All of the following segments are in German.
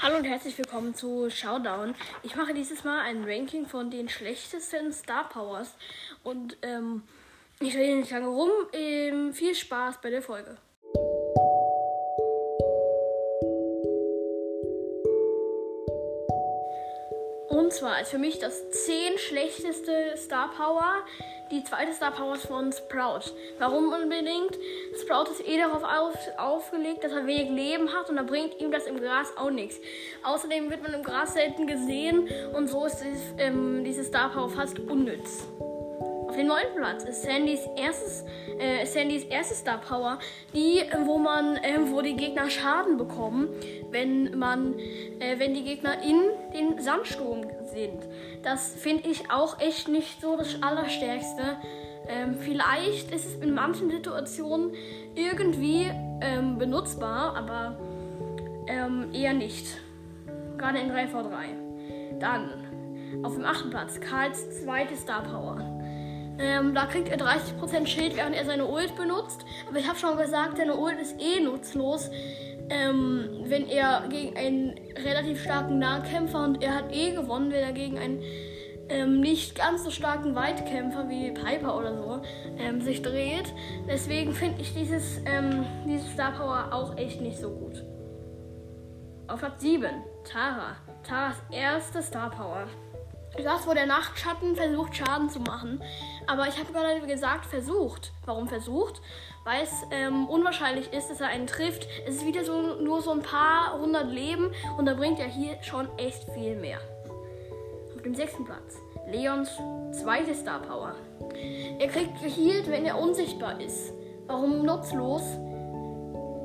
Hallo und herzlich willkommen zu Showdown. Ich mache dieses Mal ein Ranking von den schlechtesten Star Powers. Und ähm, ich rede nicht lange rum. Ähm, viel Spaß bei der Folge. Und zwar ist für mich das 10 schlechteste Star Power die zweite Star Power von Sprout. Warum unbedingt? Sprout ist eh darauf auf, aufgelegt, dass er wenig Leben hat und da bringt ihm das im Gras auch nichts. Außerdem wird man im Gras selten gesehen und so ist dieses, ähm, diese Star Power fast unnütz. Auf dem neunten Platz ist Sandys erstes, äh, Sandys erste Star Power, die, wo man, äh, wo die Gegner Schaden bekommen, wenn man, äh, wenn die Gegner in den Sandsturm sind. Das finde ich auch echt nicht so das Allerstärkste. Ähm, vielleicht ist es in manchen Situationen irgendwie ähm, benutzbar, aber ähm, eher nicht. Gerade in 3v3. Dann auf dem achten Platz Karls zweite Star Power. Ähm, da kriegt er 30% Schild, während er seine Ult benutzt. Aber ich habe schon gesagt, seine Ult ist eh nutzlos, ähm, wenn er gegen einen relativ starken Nahkämpfer und er hat eh gewonnen, wenn er gegen einen ähm, nicht ganz so starken Weitkämpfer wie Piper oder so ähm, sich dreht. Deswegen finde ich dieses, ähm, dieses Star Power auch echt nicht so gut. Auf Platz 7, Tara. Taras erste Star Power. Das, wo der Nachtschatten versucht, Schaden zu machen. Aber ich habe gerade gesagt, versucht. Warum versucht? Weil es ähm, unwahrscheinlich ist, dass er einen trifft. Es ist wieder so, nur so ein paar hundert Leben und da bringt er hier schon echt viel mehr. Auf dem sechsten Platz. Leons zweite Star Power. Er kriegt geheilt, wenn er unsichtbar ist. Warum nutzlos?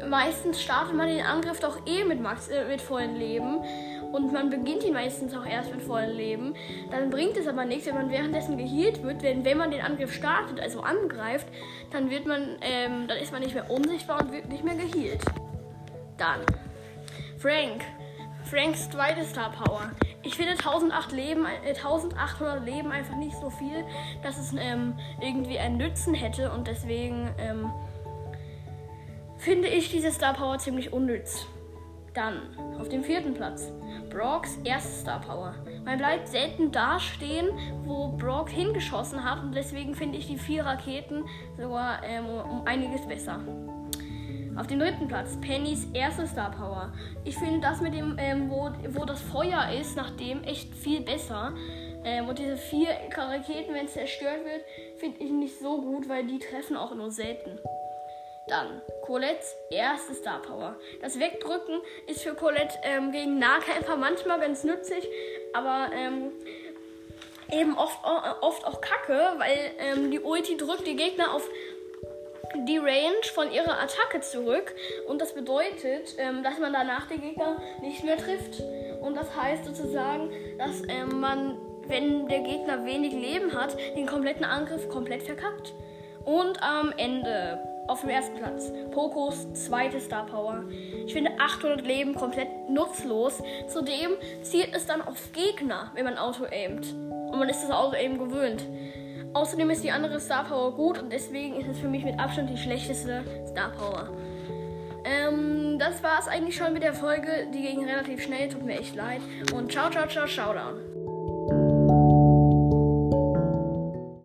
Meistens startet man den Angriff doch eh mit, Max, äh, mit vollen Leben und man beginnt ihn meistens auch erst mit vollem Leben, dann bringt es aber nichts, wenn man währenddessen geheilt wird. Denn wenn man den Angriff startet, also angreift, dann wird man, ähm, dann ist man nicht mehr unsichtbar und wird nicht mehr geheilt. Dann Frank. Franks zweite Star Power. Ich finde 1008 Leben, äh, 1800 Leben einfach nicht so viel, dass es ähm, irgendwie einen Nützen hätte und deswegen ähm, finde ich diese Star Power ziemlich unnütz. Dann auf dem vierten Platz Brocks erste Star Power. Man bleibt selten dastehen, wo Brock hingeschossen hat und deswegen finde ich die vier Raketen sogar ähm, um einiges besser. Auf dem dritten Platz Pennys erste Star Power. Ich finde das mit dem, ähm, wo, wo das Feuer ist, nach dem echt viel besser. Ähm, und diese vier Raketen, wenn es zerstört wird, finde ich nicht so gut, weil die treffen auch nur selten. Dann Colettes erste Star Power. Das Wegdrücken ist für Colette ähm, gegen Nahkämpfer manchmal ganz nützlich, aber ähm, eben oft, oft auch kacke, weil ähm, die Ulti drückt die Gegner auf die Range von ihrer Attacke zurück und das bedeutet, ähm, dass man danach den Gegner nicht mehr trifft. Und das heißt sozusagen, dass ähm, man, wenn der Gegner wenig Leben hat, den kompletten Angriff komplett verkackt. Und am Ende auf dem ersten Platz. Pokos zweite Star Power. Ich finde 800 Leben komplett nutzlos. Zudem zielt es dann auf Gegner, wenn man Auto aimt. Und man ist das Auto aim gewöhnt. Außerdem ist die andere Star Power gut und deswegen ist es für mich mit Abstand die schlechteste Star Power. Ähm, das war es eigentlich schon mit der Folge. Die ging relativ schnell, tut mir echt leid. Und ciao, ciao, ciao, Showdown.